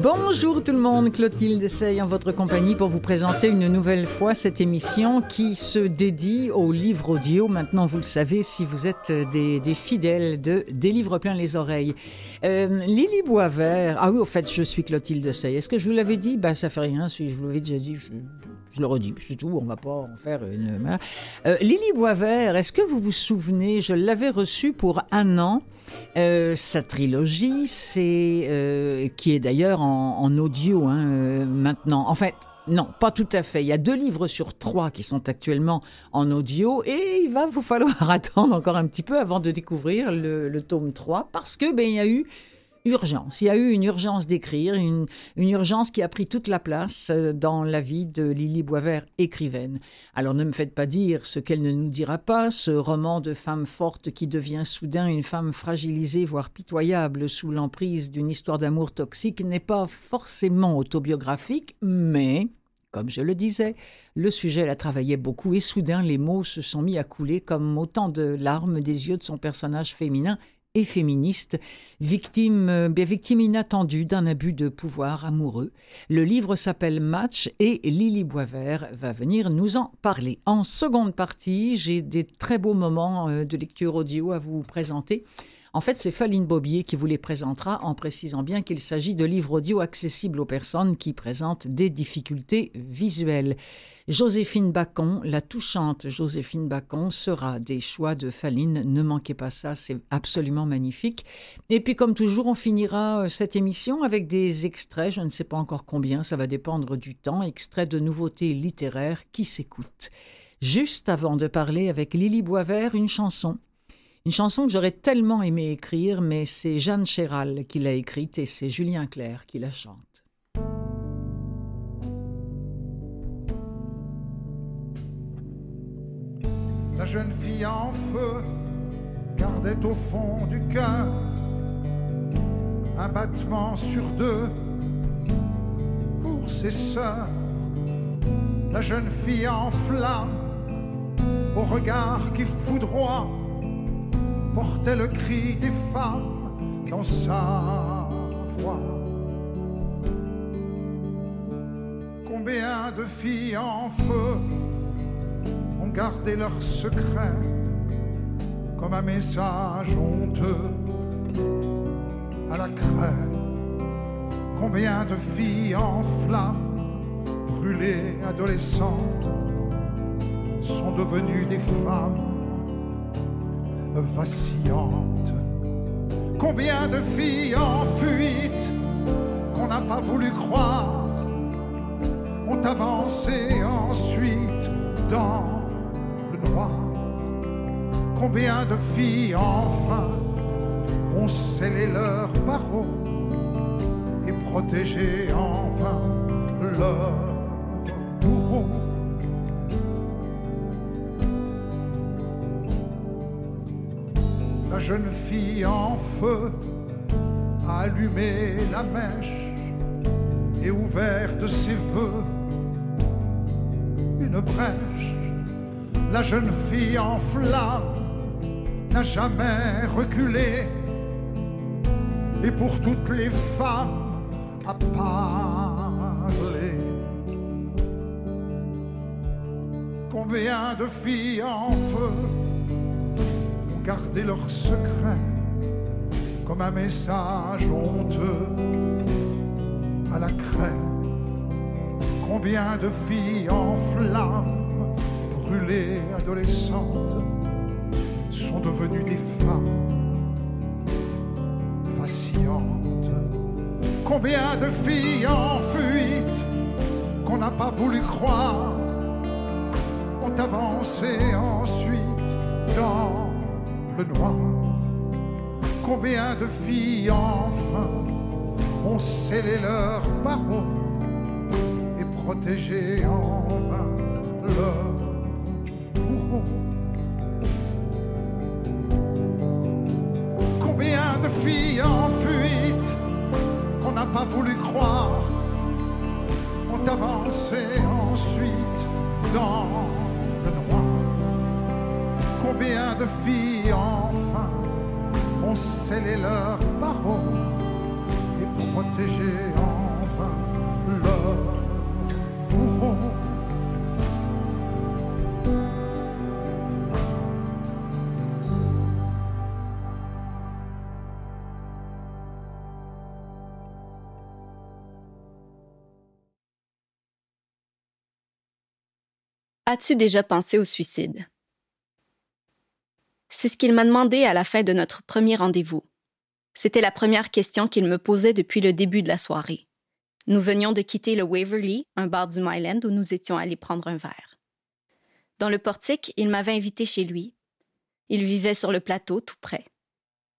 Bonjour tout le monde, Clotilde essaye en votre compagnie pour vous présenter une nouvelle fois cette émission qui se dédie aux livres audio. Maintenant, vous le savez, si vous êtes des, fidèles de Des livres plein les oreilles. Euh, Lily Boisvert, ah oui, au fait, je suis Clotilde essaye. Est-ce que je vous l'avais dit? Ben, ça fait rien, si je vous l'avais déjà dit, je le redis, c'est tout, on va pas en faire une... Euh, Lily Boisvert, est-ce que vous vous souvenez, je l'avais reçue pour un an, euh, sa trilogie, c'est euh, qui est d'ailleurs en, audio hein, maintenant. En fait, non, pas tout à fait. Il y a deux livres sur trois qui sont actuellement en audio et il va vous falloir attendre encore un petit peu avant de découvrir le, le tome 3 parce que ben il y a eu Il y a eu une urgence d'écrire, une, urgence qui a pris toute la place euh, dans la vie de Lily Boisvert, écrivaine. Alors ne me faites pas dire ce qu'elle ne nous dira pas, ce roman de femme forte qui devient soudain une femme fragilisée, voire pitoyable, sous l'emprise d'une histoire d'amour toxique, n'est pas forcément autobiographique, mais comme je le disais, le sujet la travaillait beaucoup et soudain les mots se sont mis à couler comme autant de larmes des yeux de son personnage féminin féministe, victime, euh, bien, victime inattendue d'un abus de pouvoir amoureux. Le livre s'appelle Match et Lily Boisvert va venir nous en parler. En seconde partie, j'ai des très beaux moments euh, de lecture audio à vous présenter. En fait, c'est Faline Bobier qui vous les présentera en précisant bien qu'il s'agit de livres audio accessibles aux personnes qui présentent des difficultés visuelles. Joséphine Bacon, la touchante Joséphine Bacon, sera des choix de Faline. Ne manquez pas ça, c'est absolument magnifique. Et puis, comme toujours, on finira euh, cette émission avec des extraits, je ne sais pas encore combien, ça va dépendre du temps, extraits de nouveautés littéraires qui s'écoutent. Juste avant de parler avec Lily Boisvert, une chanson une chanson que j'aurais tellement aimé écrire, mais c'est Jeanne Chéral qui l'a écrite et c'est Julien Clerc qui la chante. La jeune fille en feu gardait au fond du cœur un battement sur deux pour ses sœurs. La jeune fille en flamme au regard qui foudroie portait le cri des femmes dans sa voix. Combien de filles en feu ont gardé leur secret comme un message honteux à la craie? Combien de filles en flammes, brûlées adolescentes, sont devenues des femmes vacillante. Combien de filles en fuite qu'on n'a pas voulu croire ont avancé ensuite dans le noir. Combien de filles enfin ont scellé leurs barreaux et protégé jeune fille en feu a allumé la mèche et ouvert de ses voeux une brèche. La jeune fille en flamme n'a jamais reculé et pour toutes les femmes a parlé. Combien de filles en feu garder leur secret comme un message honteux à la craie. Combien de filles en flammes, brûlées adolescentes, sont devenues des femmes vacillantes. Combien de filles en fuite qu'on n'a pas voulu croire ont avancé ensuite dans Combien de filles enfin ont scellé leurs barreaux et protégé en vain leur bourreau. Combien de filles en fuite qu'on n'a pas voulu croire. On avancé ensuite dans de filles enfin ont scellé leurs barreaux et protégé en vain leur bourreau. As-tu déjà pensé au suicide? C'est ce qu'il m'a demandé à la fin de notre premier rendez-vous. C'était la première question qu'il me posait depuis le début de la soirée. Nous venions de quitter le Waverly, un bar du Myland où nous étions allés prendre un verre. Dans le portique, il m'avait invité chez lui. Il vivait sur le plateau, tout près.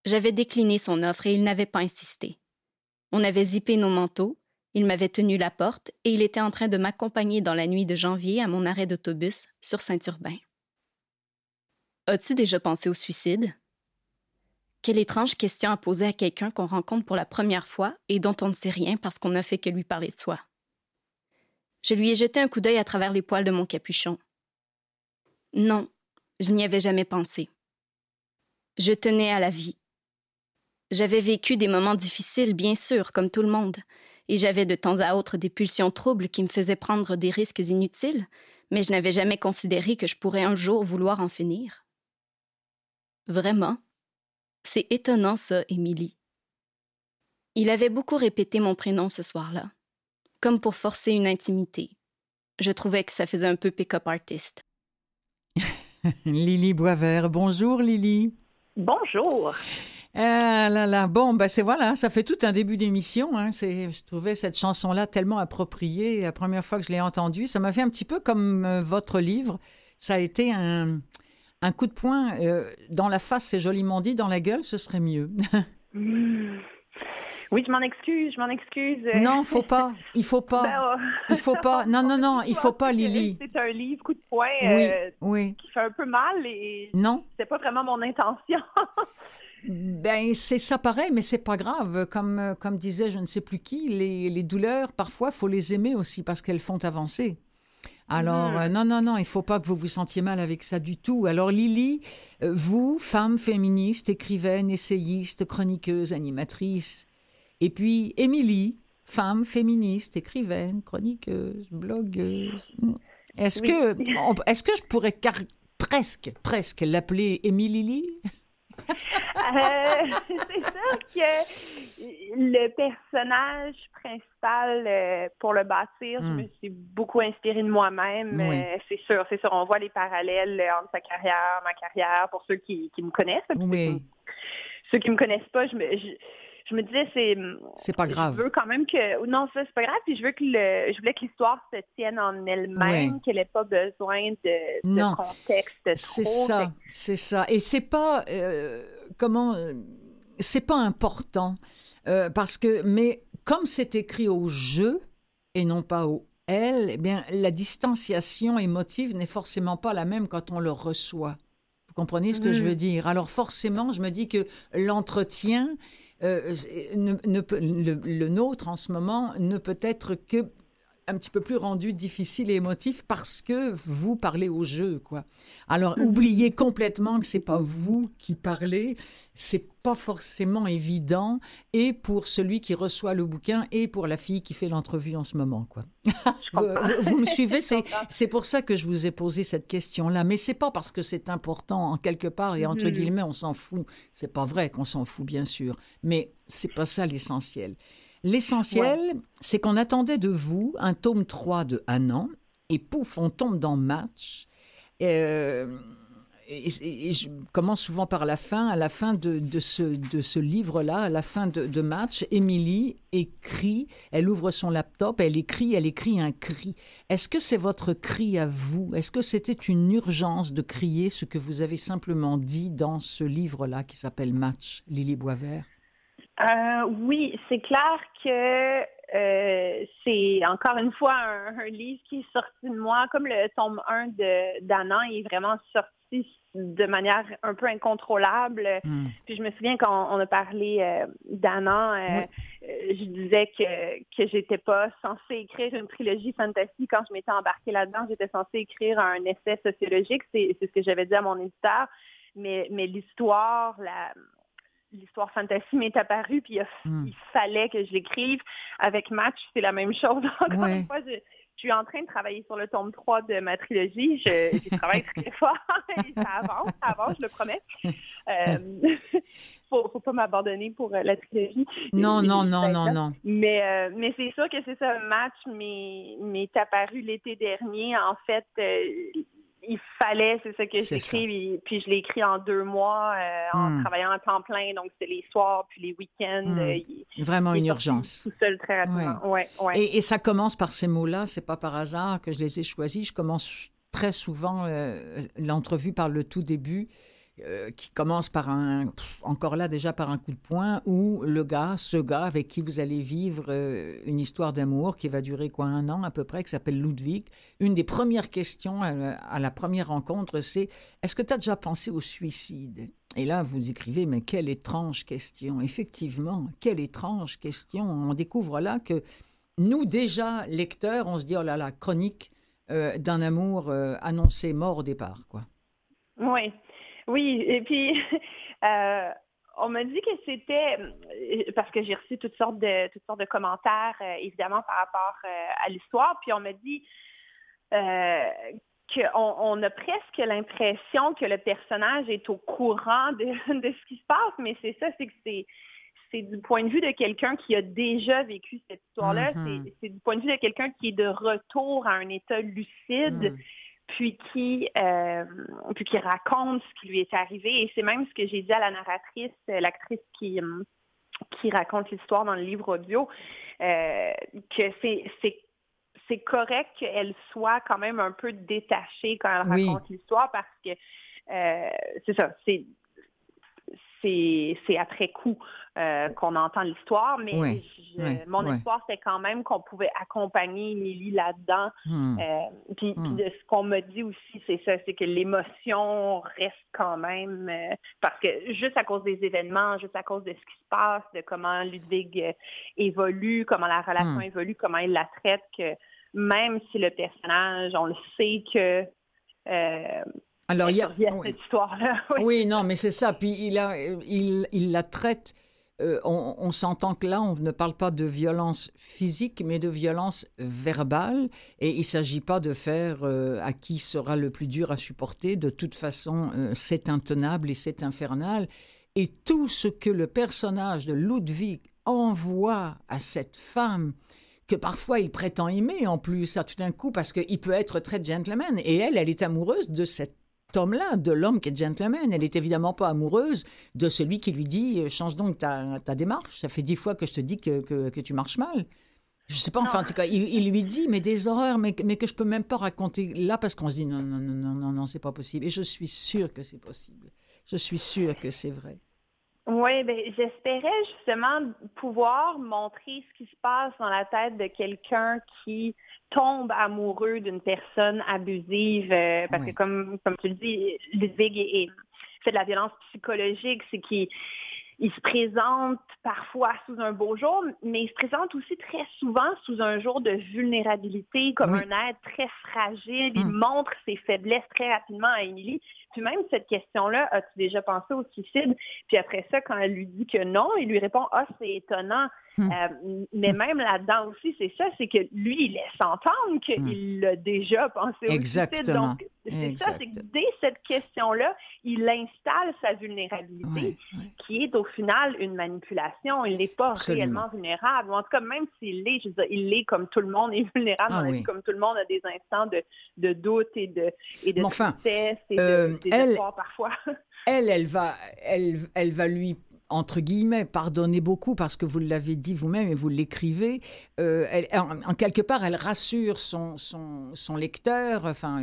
J'avais décliné son offre et il n'avait pas insisté. On avait zippé nos manteaux, il m'avait tenu la porte et il était en train de m'accompagner dans la nuit de janvier à mon arrêt d'autobus sur Saint-Urbain. As-tu déjà pensé au suicide? Quelle étrange question à poser à quelqu'un qu'on rencontre pour la première fois et dont on ne sait rien parce qu'on n'a fait que lui parler de soi. Je lui ai jeté un coup d'œil à travers les poils de mon capuchon. Non, je n'y avais jamais pensé. Je tenais à la vie. J'avais vécu des moments difficiles, bien sûr, comme tout le monde, et j'avais de temps à autre des pulsions troubles qui me faisaient prendre des risques inutiles, mais je n'avais jamais considéré que je pourrais un jour vouloir en finir. Vraiment? C'est étonnant, ça, Émilie. Il avait beaucoup répété mon prénom ce soir-là, comme pour forcer une intimité. Je trouvais que ça faisait un peu pick-up artist. Lily Boisvert. Bonjour, Lily. Bonjour. Ah là là, bon, ben c'est voilà, ça fait tout un début d'émission. Hein. Je trouvais cette chanson-là tellement appropriée. La première fois que je l'ai entendue, ça m'a fait un petit peu comme euh, votre livre. Ça a été un, un coup de poing euh, dans la face, c'est joliment dit, dans la gueule, ce serait mieux. Oui, je m'en excuse, je m'en excuse. Non, faut pas, il faut pas, ben, oh. il faut pas. Non, non, non, il faut pas, Lily. C'est un livre coup de poing euh, oui, qui fait un peu mal et non, c'est pas vraiment mon intention. Ben, c'est ça pareil, mais c'est pas grave. Comme, comme disait je ne sais plus qui, les, les douleurs, parfois, faut les aimer aussi parce qu'elles font avancer. Alors, hmm. euh, non, non, non, il faut pas que vous vous sentiez mal avec ça du tout. Alors, Lily, euh, vous, femme féministe, écrivaine, essayiste, chroniqueuse, animatrice. Et puis, Émilie, femme féministe, écrivaine, chroniqueuse, blogueuse. Est-ce que, est-ce que je pourrais presque, presque l'appeler Émilie euh, c'est sûr que le personnage principal, euh, pour le bâtir, je hmm. me suis beaucoup inspirée de moi-même. Euh, c'est sûr, c'est sûr. On voit les parallèles entre sa carrière, ma carrière, pour ceux qui, me connaissent. Oui. Ceux, qui me connaissent pas, je me je me disais c'est c'est pas grave. Je veux quand même que non ça c'est pas grave puis je veux que le je voulais que l'histoire se tienne en elle-même qu'elle ait pas besoin de, de contexte C'est ça, c'est ça et c'est pas euh, comment c'est pas important euh, parce que mais comme c'est écrit au jeu et non pas au elle, eh bien la distanciation émotive n'est forcément pas la même quand on le reçoit. Vous comprenez ce que je veux mm. dire? Alors forcément, je me dis que l'entretien euh, le, nôtre en ce moment ne peut être que un petit peu plus rendu difficile et émotif parce que vous parlez au jeu, quoi. Alors, mhm. oubliez complètement que c'est pas vous qui parlez, c'est pas forcément évident, et pour celui qui reçoit le bouquin, et pour la fille qui fait l'entrevue en ce moment, quoi. vous, me suivez, c'est pour ça que je vous ai posé cette question-là, mais c'est pas parce que c'est important en quelque part, et entre mhm. guillemets, on s'en fout. C'est pas vrai qu'on s'en fout, bien sûr, mais c'est pas ça l'essentiel. L'essentiel, c'est qu'on attendait de vous un tome 3 de un an, et pouf, on tombe dans match. Euh, et, je commence souvent par la fin. À la fin de, ce, de ce livre-là, à la fin de, match, Émilie écrit, elle ouvre son laptop, elle écrit, elle écrit un cri. Est-ce que c'est votre cri à vous? Est-ce que c'était une urgence de crier ce que vous avez simplement dit dans ce livre-là qui s'appelle Match, Lily Boisvert? Euh, oui, c'est clair que euh, c'est encore une fois un, livre qui est sorti de moi, comme le tome 1 de d'Anna est vraiment sorti de manière un peu incontrôlable. Hmm. Puis je me souviens quand on a parlé euh, d'Anna, euh, je disais que que j'étais pas censée écrire une trilogie fantasy quand je m'étais embarquée là-dedans. J'étais censée écrire un essai sociologique, c'est ce que j'avais dit à mon éditeur. Mais, mais l'histoire, la, l'histoire fantasy m'est apparue, puis hmm. il, fallait que je l'écrive. Avec Match, c'est la même chose. Encore une fois, je, suis en train de travailler sur le tome 3 de ma trilogie. Je, travaille très fort. ça avance, ça avance, je le promets. Euh, faut, faut pas m'abandonner pour euh, la trilogie. Non, non, non, non, non. Mais, euh, mais c'est sûr que c'est ça, Match m'est apparu l'été dernier. En fait, euh, il fallait, c'est ça que j'écris, puis je l'ai écrit en deux mois euh, en hmm. travaillant à temps plein, donc c'est les soirs puis les week-ends. Hmm. Euh, Vraiment une urgence. Tout seul très rapidement. Ouais. Ouais, Et, ça commence par ces mots-là, c'est pas par hasard que je les ai choisis. Je commence très souvent euh, l'entrevue par le tout début euh, qui commence par un, encore là déjà par un coup de poing, où le gars, ce gars avec qui vous allez vivre euh, une histoire d'amour qui va durer quoi un an à peu près, qui s'appelle Ludwig. Une des premières questions à, la première rencontre, c'est est-ce que tu as déjà pensé au suicide? Et là, vous écrivez, mais quelle étrange question. Effectivement, quelle étrange question. On découvre là que nous, déjà, lecteurs, on se dit, oh là là, chronique euh, d'un amour annoncé mort au départ, quoi. Oui. Oui, et puis euh, on m'a dit que c'était parce que j'ai reçu toutes sortes de toutes sortes de commentaires, euh, évidemment par rapport euh, à l'histoire. Puis on m'a dit qu'on on a presque l'impression que le personnage est au courant de, ce qui se passe, mais c'est ça, c'est que c'est c'est du point de vue de quelqu'un qui a déjà vécu cette histoire-là. Mm-hmm. C'est du point de vue de quelqu'un qui est de retour à un état lucide. Mm puis qui, euh, puis qui raconte ce qui lui est arrivé. Et c'est même ce que j'ai dit à la narratrice, euh, l'actrice qui, euh, qui raconte l'histoire dans le livre audio, que c'est, correct qu'elle soit quand même un peu détachée quand elle raconte l'histoire parce que c'est ça, c'est c'est après coup euh, qu'on entend l'histoire, mais mon espoir, c'est quand même qu'on pouvait accompagner Lily là-dedans. Hmm. Euh, puis, hmm. de ce qu'on m'a dit aussi, c'est ça, c'est que l'émotion reste quand même, euh, parce que juste à cause des événements, juste à cause de ce qui se passe, de comment Ludwig évolue, comment la relation hmm. évolue, comment il la traite, que même si le personnage, on le sait que alors, il y a cette histoire-là. Oui. non, mais c'est ça. Puis il, a, il, il la traite. Euh, on, s'entend que là, on ne parle pas de violence physique, mais de violence verbale. Et il ne s'agit pas de faire euh, à qui sera le plus dur à supporter. De toute façon, euh, c'est intenable et c'est infernal. Et tout ce que le personnage de Ludwig envoie à cette femme, que parfois il prétend aimer en plus, à tout d'un coup, parce qu'il peut être très gentleman. Et elle, elle est amoureuse de cette homme-là, de l'homme qui est gentleman. Elle est évidemment pas amoureuse de celui qui lui dit euh, change donc ta, ta démarche. Ça fait dix fois que je te dis que, que, tu marches mal. Je sais pas, enfin, en tout cas, il, lui dit, mais des horreurs, mais, mais que je peux même pas raconter là parce qu'on se dit non, non, non, non, non, non, c'est pas possible. Et je suis sûre que c'est possible. Je suis sûre que c'est vrai. Oui, ben, j'espérais justement pouvoir montrer ce qui se passe dans la tête de quelqu'un qui tombe amoureux d'une personne abusive, euh, parce que comme, comme tu le dis, Ludwig est, fait de la violence psychologique, c'est qu'il il se présente parfois sous un beau jour, mais il se présente aussi très souvent sous un jour de vulnérabilité, comme un être très fragile. Il hum. montre ses faiblesses très rapidement à Émilie. Puis même cette question-là, as-tu déjà pensé au suicide? Puis après ça, quand elle lui dit que non, il lui répond, ah, c'est étonnant. Hmm. Euh, mais même là-dedans aussi, c'est ça, c'est que lui, il laisse entendre qu'il hmm. l'a déjà pensé au suicide. Donc, c'est ça, c'est que dès cette question-là, il installe sa vulnérabilité, qui est au final une manipulation. Il n'est pas réellement vulnérable. En tout cas, même s'il l'est, je veux dire, il l'est comme tout le monde est vulnérable ah comme tout le monde a des instants de, de doute et de, et de enfin, et de, elle, parfois. elle, elle va, elle, elle va lui entre guillemets, pardonner beaucoup parce que vous l'avez dit vous-même et vous l'écrivez. Euh, en, quelque part, elle rassure son, son, son lecteur, enfin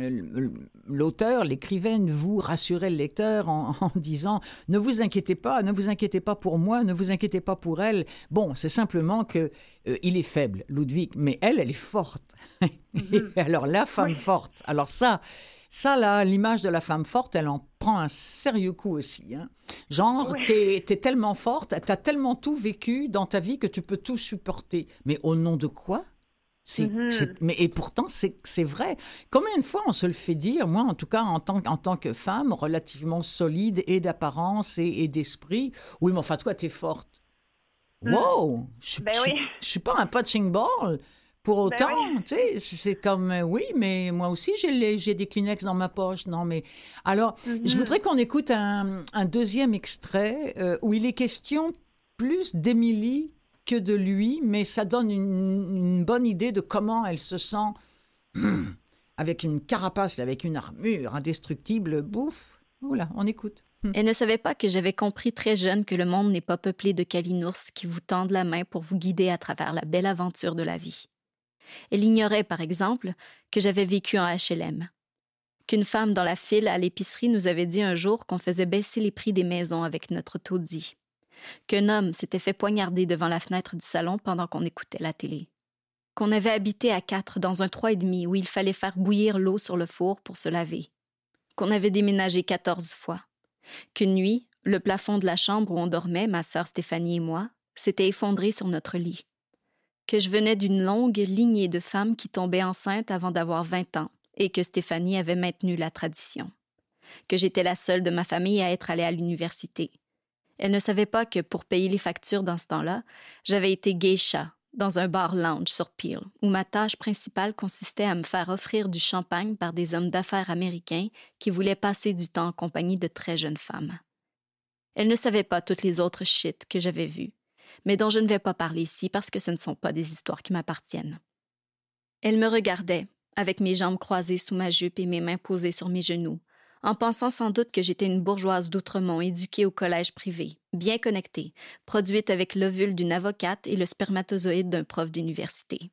l'auteur, l'écrivaine, vous rassurez le lecteur en, disant ne vous inquiétez pas, ne vous inquiétez pas pour moi, ne vous inquiétez pas pour elle. Bon, c'est simplement que euh, il est faible, Ludwig, mais elle, elle est forte. Mhm. alors la femme forte. Alors ça, ça, là, l'image de la femme forte, elle en prend un sérieux coup aussi. Hein. Genre, t'es es tellement forte, t'as tellement tout vécu dans ta vie que tu peux tout supporter. Mais au nom de quoi? Mm-hmm. mais, et pourtant, c'est vrai. Combien de fois on se le fait dire, moi en tout cas en tant, en tant que femme relativement solide et d'apparence et, d'esprit, oui mais enfin toi t'es forte. Mm. Wow, je, ben je, suis pas un punching ball. Pour ben autant, tu sais, c'est comme, euh, oui, mais moi aussi, j'ai des Kleenex dans ma poche. Non, mais. Alors, je mm-hmm. voudrais qu'on écoute un, deuxième extrait euh, où il est question plus d'Émilie que de lui, mais ça donne une, bonne idée de comment elle se sent avec une carapace, avec une armure indestructible. Bouffe. Oula, on écoute. Elle ne savait pas que j'avais compris très jeune que le monde n'est pas peuplé de calinours qui vous tendent la main pour vous guider à travers la belle aventure de la vie. Elle ignorait, par exemple, que j'avais vécu en HLM. Qu'une femme dans la file à l'épicerie nous avait dit un jour qu'on faisait baisser les prix des maisons avec notre taudis. Qu'un homme s'était fait poignarder devant la fenêtre du salon pendant qu'on écoutait la télé. Qu'on avait habité à quatre dans un trois et demi où il fallait faire bouillir l'eau sur le four pour se laver. Qu'on avait déménagé quatorze fois. Qu'une nuit, le plafond de la chambre où on dormait, ma sœur Stéphanie et moi, s'était effondré sur notre lit que je venais d'une longue lignée de femmes qui tombaient enceintes avant d'avoir vingt ans et que Stéphanie avait maintenu la tradition. Que j'étais la seule de ma famille à être allée à l'université. Elle ne savait pas que pour payer les factures dans ce temps-là, j'avais été geisha dans un bar lounge sur Peel, où ma tâche principale consistait à me faire offrir du champagne par des hommes d'affaires américains qui voulaient passer du temps en compagnie de très jeunes femmes. Elle ne savait pas toutes les autres shit que j'avais vues, mais dont je ne vais pas parler ici parce que ce ne sont pas des histoires qui m'appartiennent. Elle me regardait, avec mes jambes croisées sous ma jupe et mes mains posées sur mes genoux, en pensant sans doute que j'étais une bourgeoise d'Outremont éduquée au collège privé, bien connectée, produite avec l'ovule d'une avocate et le spermatozoïde d'un prof d'université.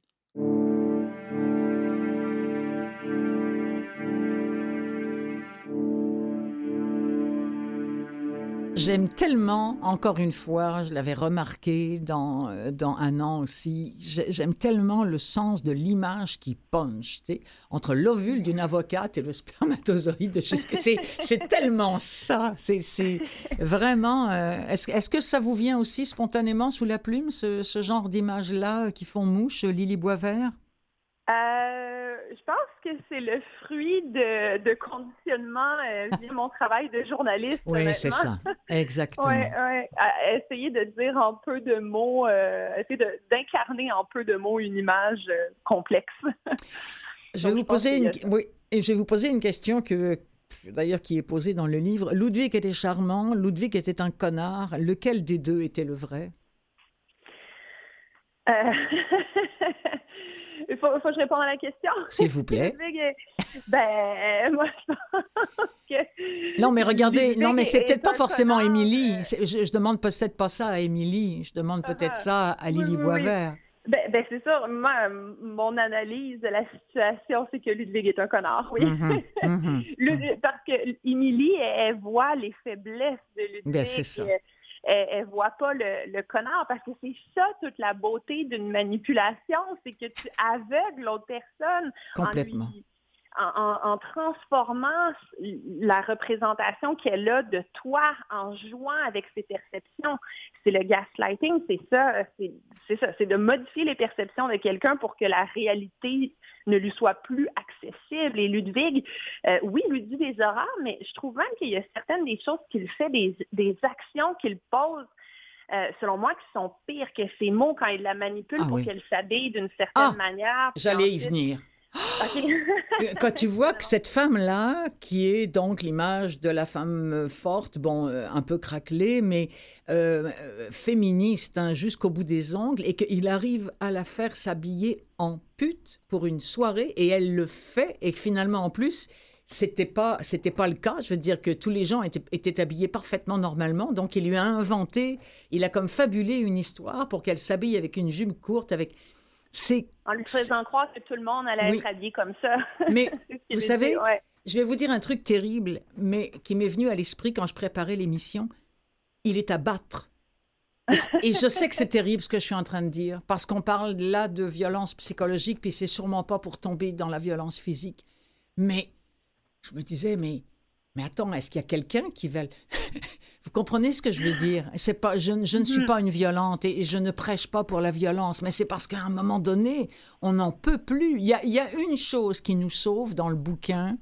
J'aime tellement, encore une fois, je l'avais remarqué dans, euh, dans un an aussi, j'aime tellement le sens de l'image qui punch, tu sais, entre l'ovule d'une avocate et le spermatozoïde de C'est, tellement ça. C'est, vraiment. Euh, est-ce, est-ce que ça vous vient aussi spontanément sous la plume, ce, ce genre d'images-là qui font mouche, Lily Boisvert? Euh, je pense que c'est le fruit de, de conditionnement euh, via mon travail de journaliste. Oui, c'est ça. Exactement. Ouais, ouais. essayer de dire en peu de mots, euh, essayer d'incarner en peu de mots une image euh, complexe. je vais vous poser une, oui, et je vais vous poser une question que d'ailleurs qui est posée dans le livre. Ludwig était charmant, Ludwig était un connard. Lequel des deux était le vrai? Il faut, faut, que je réponde à la question. S'il vous plaît. ben, moi, je pense que... Non, mais regardez, non, mais c'est peut-être pas forcément Émilie. Je, je, demande peut-être pas ça à Émilie. Je demande ah, peut-être ça à Lily Boisvert. Ben, ben c'est ça. Moi, mon analyse de la situation, c'est que Ludwig est un connard, oui. Mm-hmm, mm-hmm. parce que Émilie, elle, voit les faiblesses de Ludwig. Ben, c'est ça elle, ne voit pas le, connard parce que c'est ça toute la beauté d'une manipulation, c'est que tu aveugles l'autre personne Complètement. En, transformant la représentation qu'elle a de toi en jouant avec ses perceptions. C'est le gaslighting, c'est ça, c'est ça, c'est de modifier les perceptions de quelqu'un pour que la réalité ne lui soit plus accessible. Et Ludwig, euh, oui, lui dit des horreurs, mais je trouve même qu'il y a certaines des choses qu'il fait, des, actions qu'il pose euh, selon moi, qui sont pires que ses mots quand il la manipule ah pour qu'elle s'habille d'une certaine ah, manière. J'allais y venir. Euh, quand tu vois que cette femme-là, qui est donc l'image de la femme forte, bon, un peu craquelée, mais féministe hein, jusqu'au bout des ongles, et qu'il arrive à la faire s'habiller en pute pour une soirée et elle le fait et finalement en plus c'était pas c'était pas le cas. Je veux dire que tous les gens étaient, étaient, habillés parfaitement normalement. Donc il lui a inventé, il a comme fabulé une histoire pour qu'elle s'habille avec une jupe courte, avec c'est en lui faisant croire que tout le monde allait être habillé comme ça. Mais vous savez, je vais vous dire un truc terrible, mais qui m'est venu à l'esprit quand je préparais l'émission. Il est à battre. Et je sais que c'est terrible ce que je suis en train de dire, parce qu'on parle là de violence psychologique, puis c'est sûrement pas pour tomber dans la violence physique. Mais je me disais, mais, mais attends, est-ce qu'il y a quelqu'un qui veut... Vous comprenez ce que je veux dire? C'est pas, je, je, ne suis mm-hmm. pas une violente et, je ne prêche pas pour la violence, mais c'est parce qu'à un moment donné, on n'en peut plus. Il y, a, il y a une chose qui nous sauve dans le bouquin,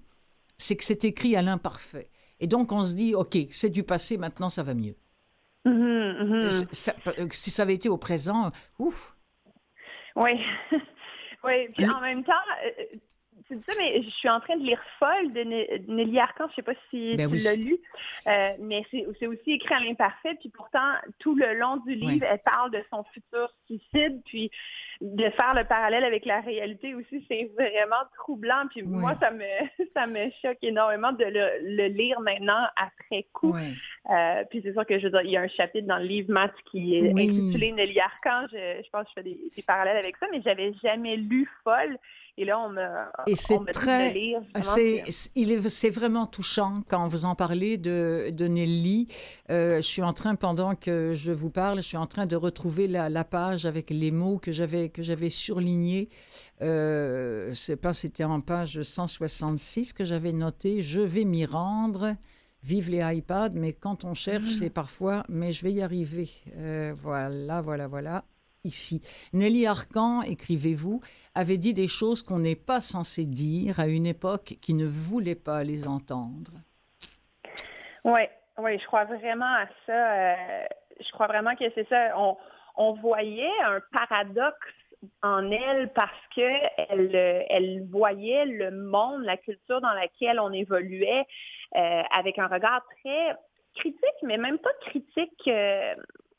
c'est que c'est écrit à l'imparfait. Et donc on se dit, ok, c'est du passé, maintenant ça va mieux. Mm-hmm, mm-hmm. si ça avait été au présent, ouf. Oui. oui, puis en même temps, ça, mais je suis en train de lire Folle de Nelly Arcan. Je sais pas si ben tu l'as lu, euh, mais c'est aussi écrit à l'imparfait. Puis pourtant, tout le long du livre, elle parle de son futur suicide, puis de faire le parallèle avec la réalité aussi, c'est vraiment troublant. Puis moi, ça me ça me choque énormément de le, lire maintenant après coup. Euh, puis c'est sûr que je veux dire, il y a un chapitre dans le livre Matt qui est intitulé Nelly Arcan. Je, je pense que je fais des, des parallèles avec ça, mais j'avais jamais lu Folle. Et là, on me. Et c'est très. C'est, il est, c'est vraiment touchant quand vous en parlez de, de Nelly. Euh, je suis en train, pendant que je vous parle, je suis en train de retrouver la, la page avec les mots que j'avais, que j'avais surlignés. Euh, c'est pas, c'était en page 166 que j'avais noté. Je vais m'y rendre. Vive les iPads, mais quand on cherche, ah. c'est parfois, mais je vais y arriver. Euh, voilà, voilà, voilà ici. Nelly Arcan, écrivez-vous, avait dit des choses qu'on n'est pas censé dire à une époque qui ne voulait pas les entendre. Oui, oui, je crois vraiment à ça. Euh, je crois vraiment que c'est ça. On, voyait un paradoxe en elle parce que elle, elle voyait le monde, la culture dans laquelle on évoluait euh, avec un regard très critique, mais même pas critique. Euh,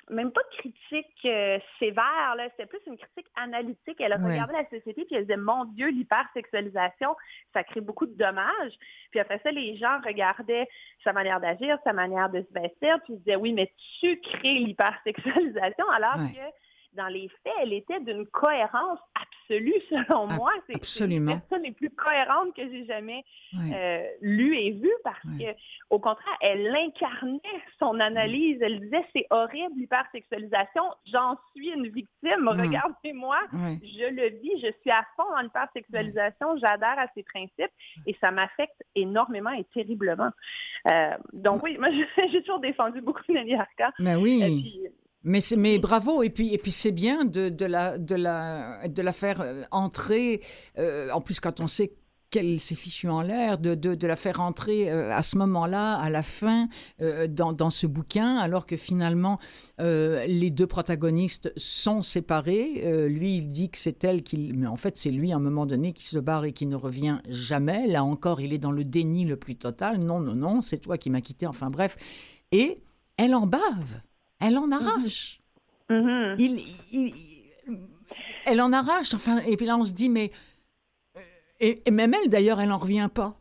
même pas de critique euh, sévère, là, c'était plus une critique analytique. Elle a regardé la société puis elle disait Mon Dieu, l'hypersexualisation, ça crée beaucoup de dommages. Puis après ça, les gens regardaient sa manière d'agir, sa manière de se vestir, puis ils disaient Oui, mais tu crées l'hypersexualisation alors que dans les faits, elle était d'une cohérence absolue, selon moi. C'est Absolument. la personne les plus cohérente que j'ai jamais euh, lue et vue parce que, au contraire, elle incarnait son analyse. Elle disait c'est horrible l'hypersexualisation, j'en suis une victime. Regardez-moi, je le vis, je suis à fond dans l'hypersexualisation, j'adhère à ces principes et ça m'affecte énormément et terriblement. Euh, donc oui, moi j'ai toujours défendu beaucoup Nelly Arca. Mais oui. Mais, mais bravo, et puis, et puis c'est bien de, de, la, de, la, de la faire euh, entrer, euh, en plus quand on sait qu'elle s'est fichue en l'air, de, de, de, la faire entrer euh, à ce moment-là, à la fin, dans, dans, ce bouquin, alors que finalement, les deux protagonistes sont séparés. lui, il dit que c'est elle qui... Mais en fait, c'est lui, à un moment donné, qui se barre et qui ne revient jamais. Là encore, il est dans le déni le plus total. Non, non, non, c'est toi qui m'as quitté. Enfin bref. Et elle en bave elle en arrache. Mm-hmm. Il, elle en arrache. Enfin, et puis là, on se dit, mais. Euh, et, même elle, d'ailleurs, elle n'en revient pas.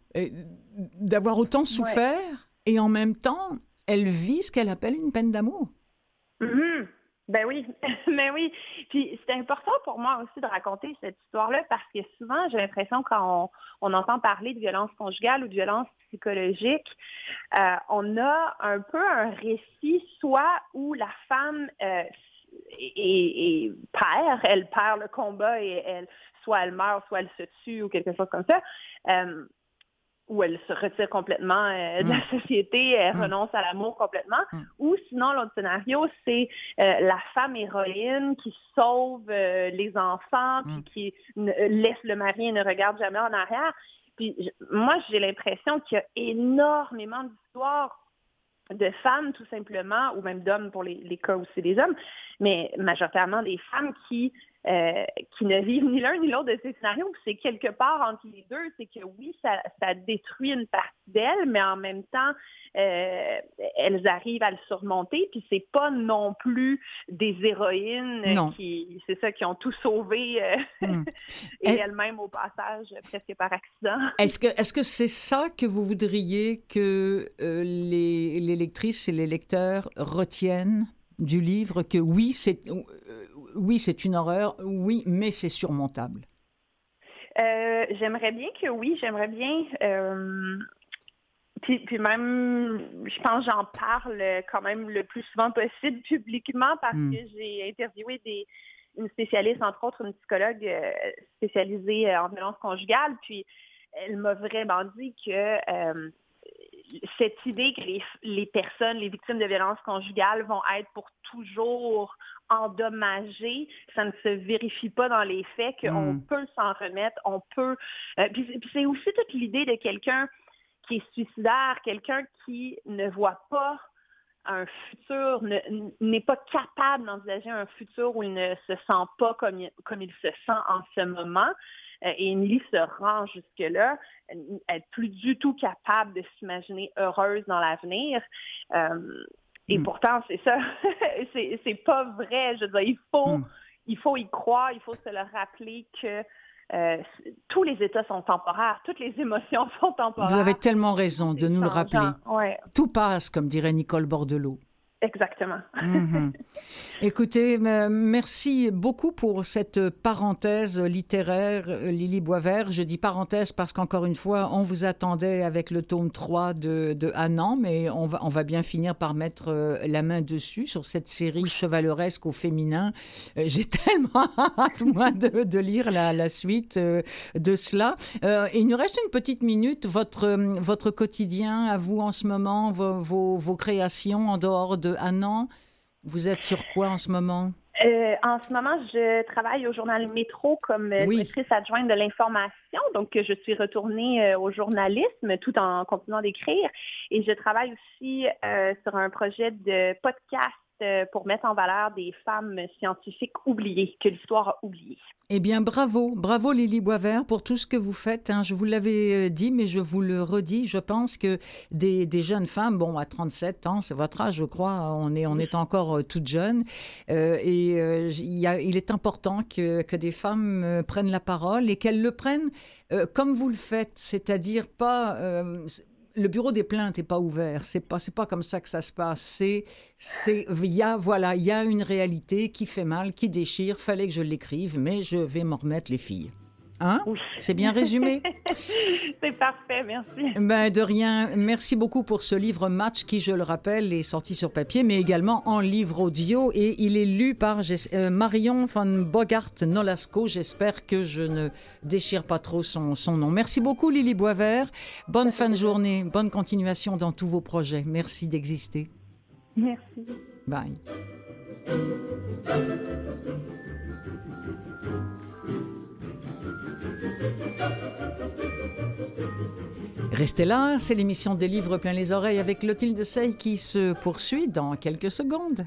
D'avoir autant souffert et en même temps, elle vit ce qu'elle appelle une peine d'amour. Mm-hmm. Ben oui, mais oui. Puis c'est important pour moi aussi de raconter cette histoire-là parce que souvent, j'ai l'impression quand on, entend parler de violence conjugale ou de violence psychologique, euh, on a un peu un récit soit où la femme euh, perd, elle perd le combat et elle, soit elle meurt, soit elle se tue ou quelque chose comme ça. Euh, où elle se retire complètement euh, de la mm. société, elle mm. renonce à l'amour complètement. Mm. Ou sinon, l'autre scénario, c'est euh, la femme héroïne qui sauve euh, les enfants, puis qui laisse le mari et ne regarde jamais en arrière. Puis moi, j'ai l'impression qu'il y a énormément d'histoires de femmes, tout simplement, ou même d'hommes pour les, les cas où c'est des hommes, mais majoritairement des femmes qui euh, qui ne vivent ni l'un ni l'autre de ces scénarios. C'est quelque part entre les deux, c'est que oui, ça, ça, détruit une partie d'elles, mais en même temps, euh, elles arrivent à le surmonter. Puis c'est pas non plus des héroïnes qui, c'est ça, qui ont tout sauvé euh, hmm. et elles-mêmes au passage presque par accident. Est-ce que est-ce que c'est ça que vous voudriez que les, les lectrices et les lecteurs retiennent du livre? Que oui, c'est oui, c'est une horreur, oui, mais c'est surmontable. Euh, j'aimerais bien que oui, j'aimerais bien. Euh, puis, même, je pense j'en parle quand même le plus souvent possible publiquement parce hmm. que j'ai interviewé des, une spécialiste, entre autres une psychologue euh, spécialisée en violence conjugale, puis elle m'a vraiment dit que cette idée que les, les, personnes, les victimes de violences conjugales vont être pour toujours endommagées, ça ne se vérifie pas dans les faits, qu'on hmm. peut s'en remettre, on peut... Euh, puis, c'est aussi toute l'idée de quelqu'un qui est suicidaire, quelqu'un qui ne voit pas un futur, n'est pas capable d'envisager un futur où il ne se sent pas comme comme il se sent en ce moment. Euh, et Émilie se rend jusque-là. Elle n'est plus du tout capable de s'imaginer heureuse dans l'avenir. Euh, et hmm. pourtant, c'est ça. c'est pas vrai. Je veux dire, il faut, hmm. il faut y croire, il faut se le rappeler que euh, tous les états sont temporaires, toutes les émotions sont temporaires. Vous avez tellement raison de nous le rappeler. Tout passe, comme dirait Nicole Bordelot. Exactement. Mhm. Écoutez, merci beaucoup pour cette parenthèse littéraire, Lily Boisvert. Je dis parenthèse parce qu'encore une fois, on vous attendait avec le tome 3 de, de Annan, mais on va, on va bien finir par mettre euh, la main dessus sur cette série chevaleresque au féminin. Euh, j'ai tellement hâte, moi, de, de lire la, la suite euh, de cela. il nous reste une petite minute. Votre, votre quotidien à vous en ce moment, vos, vos, vos créations en dehors de un an. Vous êtes sur quoi en ce moment? Euh, en ce moment, je travaille au journal Métro comme euh, directrice adjointe de l'information. Donc, je suis retournée euh, au journalisme tout en continuant d'écrire. Et je travaille aussi sur un projet de podcast euh, pour mettre en valeur des femmes scientifiques oubliées, que l'histoire a oubliées. Eh bien, bravo, bravo Lily Boisvert pour tout ce que vous faites. Hein. Je vous l'avais euh, dit, mais je vous le redis. Je pense que des, jeunes femmes, bon, à 37 ans, c'est votre âge, je crois, on est, encore euh, toutes jeunes. et il, est important que des femmes prennent la parole et qu'elles le prennent comme vous le faites, c'est-à-dire pas le bureau des plaintes n'est pas ouvert. C'est pas, c'est pas comme ça que ça se passe. C'est, c'est, il y a, voilà, il y a une réalité qui fait mal, qui déchire. Fallait que je l'écrive, mais je vais m'en remettre les filles. Hein? C'est bien résumé? C'est parfait, merci. Ben, de rien. Merci beaucoup pour ce livre Match qui, je le rappelle, est sorti sur papier, mais également en livre audio et il est lu par euh, Marion van Bogart Nolasco. J'espère que je ne déchire pas trop son, son nom. Merci beaucoup, Lily Boisvert. Bonne fin de journée, bonne continuation dans tous vos projets. Merci d'exister. Merci. Bye. Restez là, c'est l'émission des livres plein les oreilles avec Clotilde Sey qui se poursuit dans quelques secondes.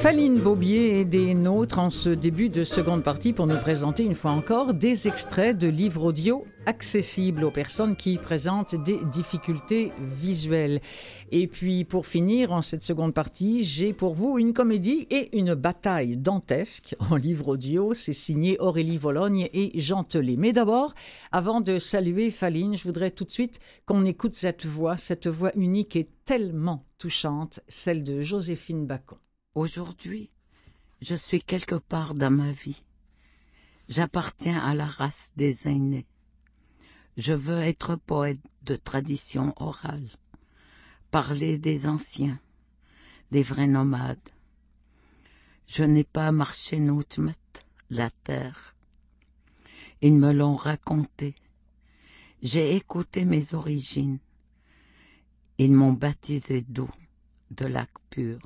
Faline Beaubier est des nôtres en ce début de seconde partie pour nous présenter une fois encore des extraits de livres audio accessibles aux personnes qui présentent des difficultés visuelles. Et puis pour finir en cette seconde partie, j'ai pour vous une comédie et une bataille dantesque en livre audio. C'est signé Aurélie Vologne et Jean Telet. Mais d'abord, avant de saluer Faline, je voudrais tout de suite qu'on écoute cette voix, cette voix unique et tellement touchante, celle de Joséphine Bacon. Aujourd'hui, je suis quelque part dans ma vie. J'appartiens à la race des aînés. Je veux être poète de tradition orale, parler des anciens, les vrais nomades. Je n'ai pas marché Noutmet, la terre. Ils me l'ont raconté. J'ai écouté mes origines. Ils m'ont baptisé d'eau, de lac pur.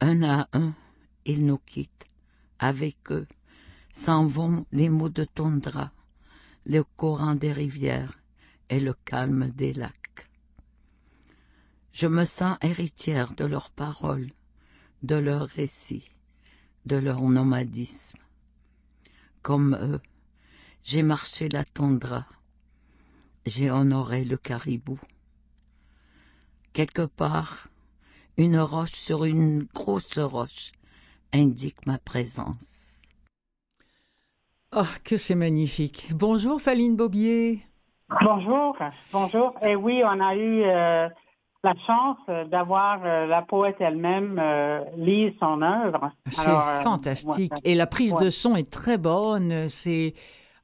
Un à un, ils nous quittent. Avec eux s'en vont les mots de tondra, le courant des rivières et le calme des lacs. Je me sens héritière de leurs paroles, de leurs récits, de leur nomadisme. Comme eux, j'ai marché la tondra, j'ai honoré le caribou. Quelque part, une roche sur une grosse roche indique ma présence. Oh, que c'est magnifique. Bonjour Faline Bobier. Bonjour, bonjour. Et oui, on a eu euh, la chance d'avoir euh, la poète elle-même euh, lire son œuvre. C'est fantastique. Et la prise de son est très bonne. C'est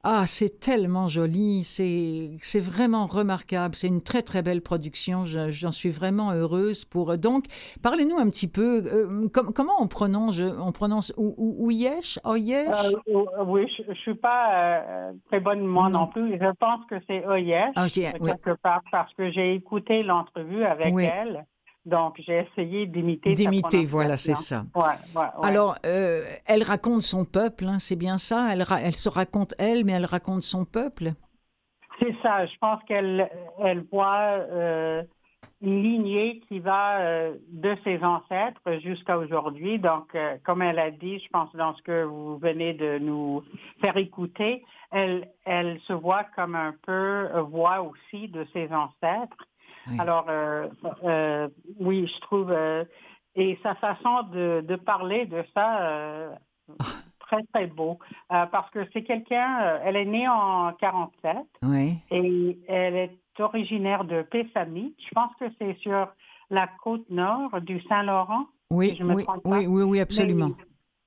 ah, c'est tellement joli, c'est vraiment remarquable, c'est une très très belle production, j'en suis vraiment heureuse pour... Donc, parlez-nous un petit peu, euh, comment on prononce, on prononce Ouyesh, Oyesh euh, Oui, je ne suis pas euh, très bonne moi non. plus, je pense que c'est Oyesh, ah, quelque part, parce que j'ai écouté l'entrevue avec elle. Donc, j'ai essayé d'imiter. D'imiter, voilà, c'est ça. Alors, euh, elle raconte son peuple, hein, c'est bien ça? Elle, elle se raconte elle, mais elle raconte son peuple? C'est ça. Je pense qu'elle elle voit euh, une lignée qui va euh, de ses ancêtres jusqu'à aujourd'hui. Donc, comme elle a dit, je pense dans ce que vous venez de nous faire écouter, elle, elle se voit comme un peu voix aussi de ses ancêtres. Alors, euh, euh, oui, je trouve, euh, et sa façon de, de parler de ça, très, très beau. parce que c'est quelqu'un, elle est née en 47 oui. et elle est originaire de Pessamy. Je pense que c'est sur la côte nord du Saint-Laurent. Oui, oui, oui, oui, oui, absolument.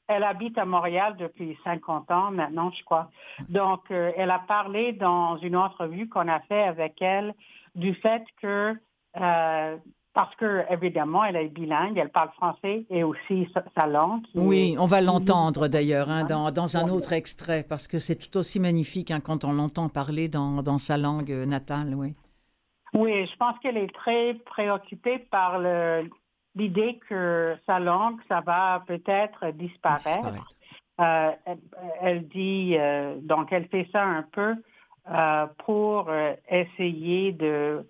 elle habite à Montréal depuis 50 ans maintenant, je crois. Donc, elle a parlé dans une entrevue qu'on a fait avec elle du fait que, euh, parce que évidemment, elle est bilingue, elle parle français et aussi sa, langue. Oui, on va l'entendre d'ailleurs hein, dans, dans, un autre extrait, parce que c'est tout aussi magnifique hein, quand on l'entend parler dans, dans, sa langue natale, oui. Oui, je pense qu'elle est très préoccupée par l'idée que sa langue, ça va peut-être disparaître. Euh, elle, dit, euh, donc elle fait ça un peu euh, pour euh, essayer de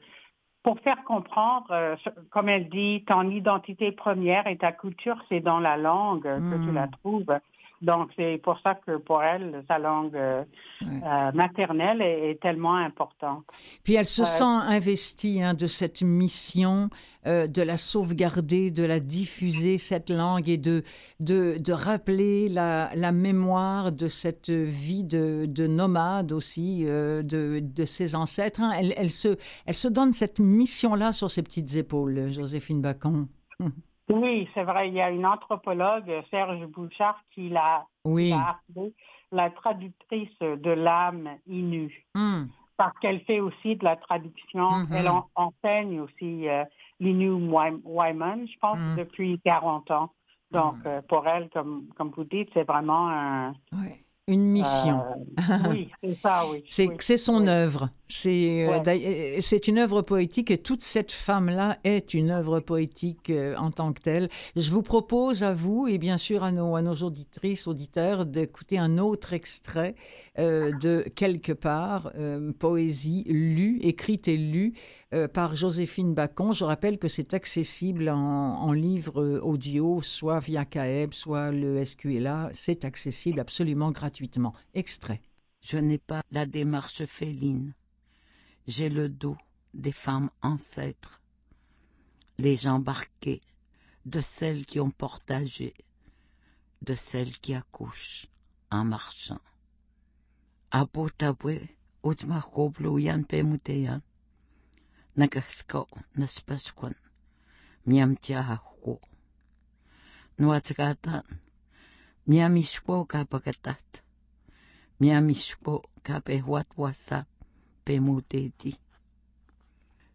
pour faire comprendre, euh, comme elle dit, ton identité première et ta culture, c'est dans la langue que tu la hmm. trouves. Donc, c'est pour ça que pour elle, sa langue euh, euh, maternelle est, tellement importante. Puis elle se sent investie hein, de cette mission euh, de la sauvegarder, de la diffuser, cette langue, et de, de, de rappeler la, la, mémoire de cette vie de, de nomade aussi, de, de ses ancêtres. Hein. Elle, elle, se, elle se donne cette mission-là sur ses petites épaules, Joséphine Bacon. Oui, c'est vrai. Il y a une anthropologue, Serge Bouchard, qui l'a appelée la traductrice de l'âme inu. Hmm. Parce qu'elle fait aussi de la traduction. Mm-hmm. Elle enseigne aussi euh, l'inu Wyman, je pense, hmm. depuis 40 ans. Donc, hmm. euh, pour elle, comme, comme vous dites, c'est vraiment un, une mission. Euh, oui, c'est ça, oui. C'est son œuvre. Euh, c'est une œuvre poétique et toute cette femme-là est une œuvre poétique euh, en tant que telle. Je vous propose à vous et bien sûr à nos, à nos auditrices, auditeurs, d'écouter un autre extrait de Quelque part, poésie lue, écrite et lue par Joséphine Bacon. Je rappelle que c'est accessible en, en, livre audio, soit via CAEB, soit le SQLA. C'est accessible absolument gratuitement Extrait. Je n'ai pas la démarche féline. J'ai le dos des femmes ancêtres, les embarquées de celles qui ont portagé, de celles qui accouchent en marchant. Abotabwe, utma yan pemuteyan, nagasko naspasquan, miamtia ho. Nuatzgatan,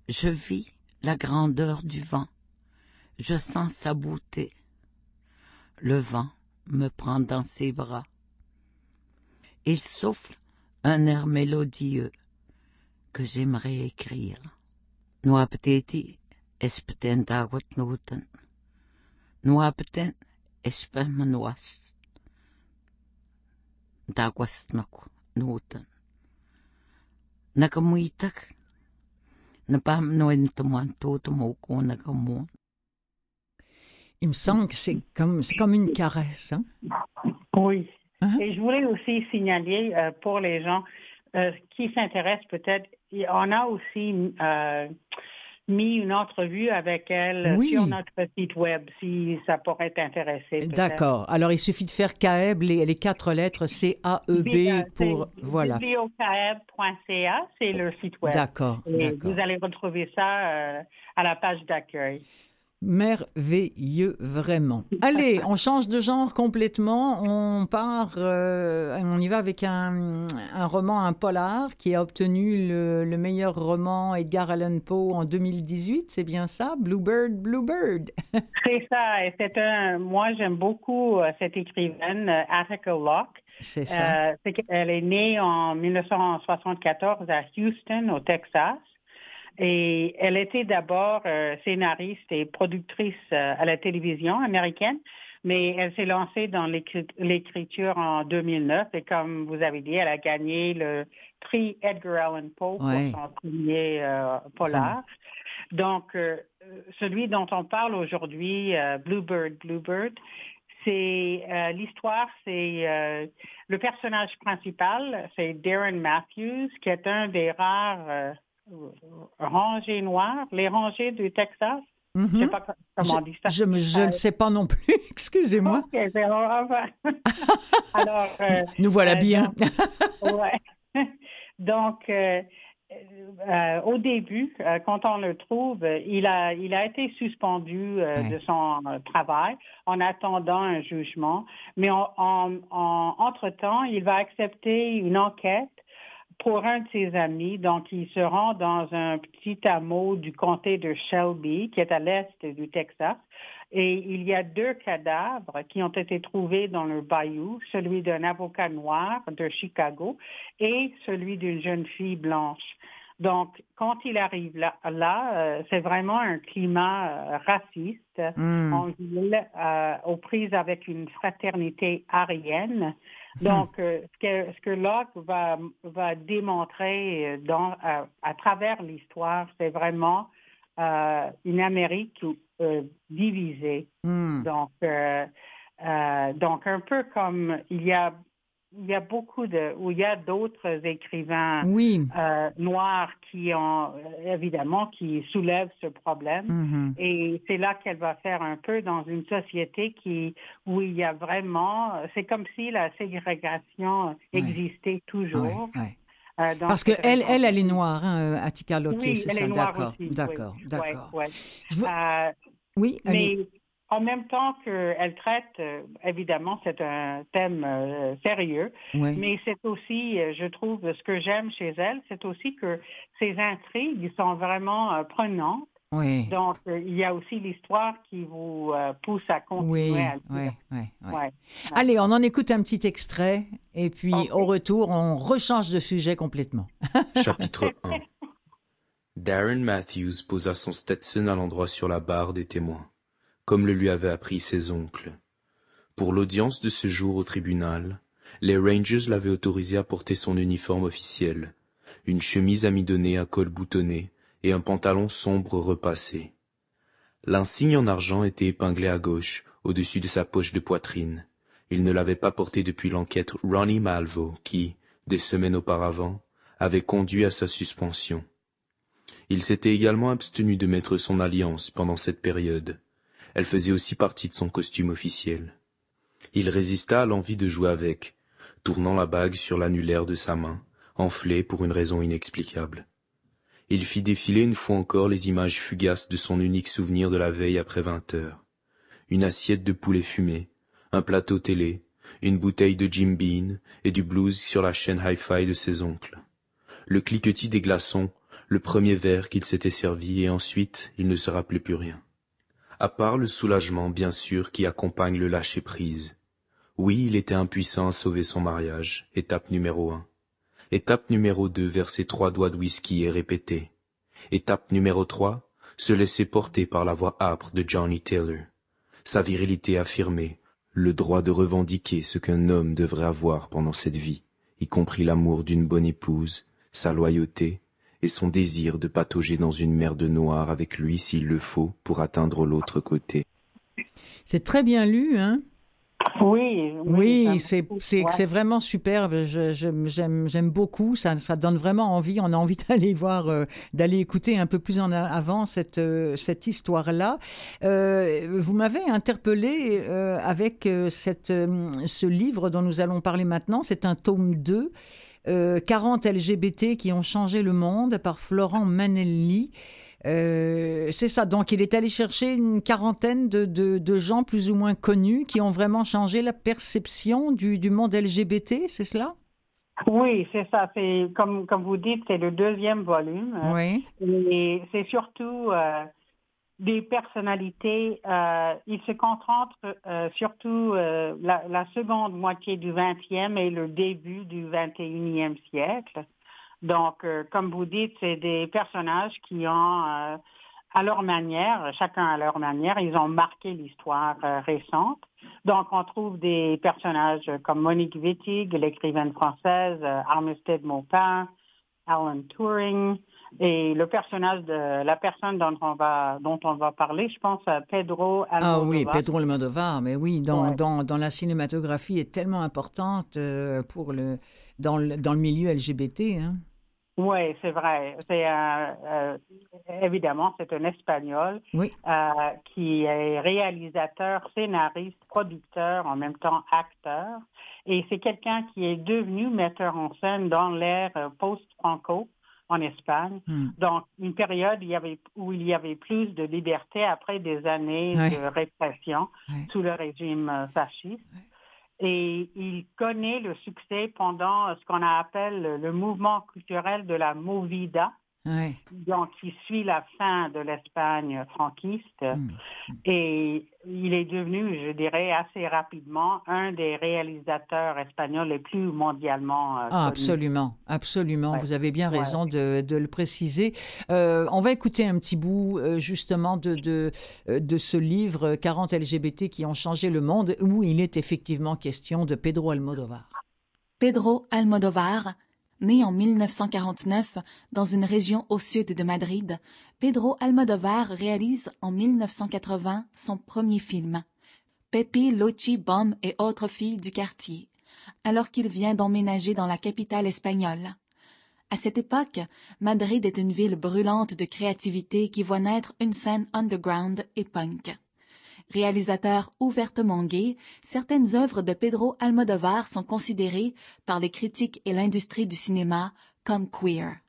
Je vis la grandeur du vent, je sens sa beauté. Le vent me prend dans ses bras. Il souffle un air mélodieux que j'aimerais écrire. Nuapteti espeten dagot noten. Nuapten espem. Dagwasnak noten. Il me semble que c'est comme, c'est comme une caresse. Hein? Oui. Et je voulais aussi signaler euh, pour les gens euh, qui s'intéressent peut-être, on a aussi euh, mis une entrevue avec elle sur notre site web, si ça pourrait t'intéresser. D'accord. Alors, il suffit de faire CAEB, les, les quatre lettres C-A-E-B pour... Voilà. Bibliocaeb.ca, c'est le site web. D'accord. Vous allez retrouver ça à la page d'accueil merveilleux vraiment. Allez, on change de genre complètement. On part, euh, on y va avec un, roman, un polar qui a obtenu le, meilleur roman Edgar Allan Poe en 2018. C'est bien ça, Bluebird, Bluebird. c'est ça. Et c'est un. Moi, j'aime beaucoup euh, cette écrivaine, euh, Attica Locke. C'est ça. elle est née en 1974 à Houston, au Texas. Et elle était d'abord euh, scénariste et productrice euh, à la télévision américaine, mais elle s'est lancée dans l'écriture en 2009 et comme vous avez dit, elle a gagné le prix Edgar Allan Poe pour son premier euh, polar. Donc, celui dont on parle aujourd'hui, Bluebird, Bluebird, c'est l'histoire, c'est le personnage principal, c'est Darren Matthews, qui est un des rares rangées noires, les rangées du Texas. Je ne sais mhm. pas comment on dit ça. Je, ne sais pas non plus, excusez-moi. Alors, euh, Nous voilà euh, bien. Donc, euh, au début, quand on le trouve, il a, il a été suspendu de son travail en attendant un jugement. Mais en, entre-temps, il va accepter une enquête pour un de ses amis. Donc, il se rend dans un petit hameau du comté de Shelby, qui est à l'est du Texas. Et il y a deux cadavres qui ont été trouvés dans le bayou, celui d'un avocat noir de Chicago et celui d'une jeune fille blanche. Donc, quand il arrive là, là euh, c'est vraiment un climat euh, raciste hmm. en ville, euh, aux prises avec une fraternité arienne. Hmm. Donc, ce, que, ce que Locke va, va démontrer dans, à travers l'histoire, c'est vraiment une Amérique divisée. Hmm. Donc, donc, un peu comme il y a il y a beaucoup de, où il y a d'autres écrivains euh, noirs qui ont, euh, évidemment, qui soulèvent ce problème. Mm-hmm. Et c'est là qu'elle va faire un peu dans une société qui, où il y a vraiment, c'est comme si la ségrégation existait toujours. Euh, Parce qu'elle, elle, elle, elle est noire, hein, Attica Locke, oui, c'est ça, d'accord, d'accord, d'accord. Oui, mais en même temps qu'elle traite, euh, évidemment, c'est un thème euh, sérieux, mais c'est aussi, euh, je trouve, ce que j'aime chez elle, c'est aussi que ses intrigues sont vraiment prenantes. Oui. Donc, il y a aussi l'histoire qui vous pousse à continuer à Oui, oui, Allez, on en écoute un petit extrait et puis au retour, on rechange de sujet complètement. Chapitre 1 Darren Matthews posa son Stetson à l'endroit sur la barre des témoins comme le lui avaient appris ses oncles. Pour l'audience de ce jour au tribunal, les Rangers l'avaient autorisé à porter son uniforme officiel, une chemise amidonnée à col boutonné et un pantalon sombre repassé. L'insigne en argent était épinglé à gauche, au-dessus de sa poche de poitrine. Il ne l'avait pas porté depuis l'enquête Ronnie Malvo, qui, des semaines auparavant, avait conduit à sa suspension. Il s'était également abstenu de mettre son alliance pendant cette période, elle faisait aussi partie de son costume officiel. Il résista à l'envie de jouer avec, tournant la bague sur l'annulaire de sa main, enflée pour une raison inexplicable. Il fit défiler une fois encore les images fugaces de son unique souvenir de la veille après vingt heures. Une assiette de poulet fumé, un plateau télé, une bouteille de Jim Bean et du blues sur la chaîne hi-fi de ses oncles. Le cliquetis des glaçons, le premier verre qu'il s'était servi et ensuite il ne se rappelait plus rien. À part le soulagement, bien sûr, qui accompagne le lâcher-prise. Oui, il était impuissant à sauver son mariage, étape numéro un. Étape numéro deux, verser trois doigts de whisky et répéter. Étape numéro trois, se laisser porter par la voix âpre de Johnny Taylor. Sa virilité affirmée, le droit de revendiquer ce qu'un homme devrait avoir pendant cette vie, y compris l'amour d'une bonne épouse, sa loyauté, et son désir de patauger dans une mer de noir avec lui s'il le faut pour atteindre l'autre côté. C'est très bien lu, hein? Oui, oui, c'est c'est vraiment superbe. J'aime beaucoup. Ça, ça donne vraiment envie. On a envie d'aller voir, euh, d'aller écouter un peu plus en avant cette euh, cette histoire-là. Euh, vous m'avez interpellé avec cette ce livre dont nous allons parler maintenant. C'est un tome 2. 40 LGBT qui ont changé le monde par Florent Manelli. Euh, c'est ça. Donc, il est allé chercher une quarantaine de, de, gens plus ou moins connus qui ont vraiment changé la perception du, du monde LGBT, c'est cela? Oui, c'est ça. C'est comme, comme vous dites, c'est le deuxième volume. Oui. Et c'est surtout euh, des personnalités. Euh, se concentre euh, surtout la, la, seconde moitié du 20e et le début du 21e siècle. Donc, euh, comme vous dites, c'est des personnages qui ont, euh, à leur manière, chacun à leur manière, ils ont marqué l'histoire euh, récente. Donc, on trouve des personnages comme Monique Wittig, l'écrivaine française, Armistead Maupin, Alan Turing, et le personnage de la personne dont on va dont on va parler, je pense à Pedro Almodovar. Ah oui, Pedro Almodovar, mais oui, dans, dans, dans la cinématographie est tellement importante pour le dans le dans le milieu LGBT. Hein. Oui, c'est vrai. C'est euh, évidemment c'est un Espagnol euh, qui est réalisateur, scénariste, producteur, en même temps acteur, et c'est quelqu'un qui est devenu metteur en scène dans l'ère post-franco en Espagne. Hmm. Donc une période il y avait, où il y avait plus de liberté après des années de répression sous le régime euh, fasciste. Et il connaît le succès pendant ce qu'on appelle le mouvement culturel de la Movida, donc, il suit la fin de l'Espagne franquiste hmm. et il est devenu, je dirais, assez rapidement un des réalisateurs espagnols les plus mondialement euh, ah, Absolument, absolument. Vous avez bien raison de, le préciser. Euh, on va écouter un petit bout euh, justement de, de, de ce livre 40 LGBT qui ont changé le monde, où il est effectivement question de Pedro Almodovar. Pedro Almodovar Né en 1949 dans une région au sud de Madrid, Pedro Almodovar réalise en 1980 son premier film, Pepe, Lochi, Bom et autres filles du quartier, alors qu'il vient d'emménager dans la capitale espagnole. À cette époque, Madrid est une ville brûlante de créativité qui voit naître une scène underground et punk. Réalisateur ouvertement gay, certaines œuvres de Pedro Almodovar sont considérées par les critiques et l'industrie du cinéma comme queer.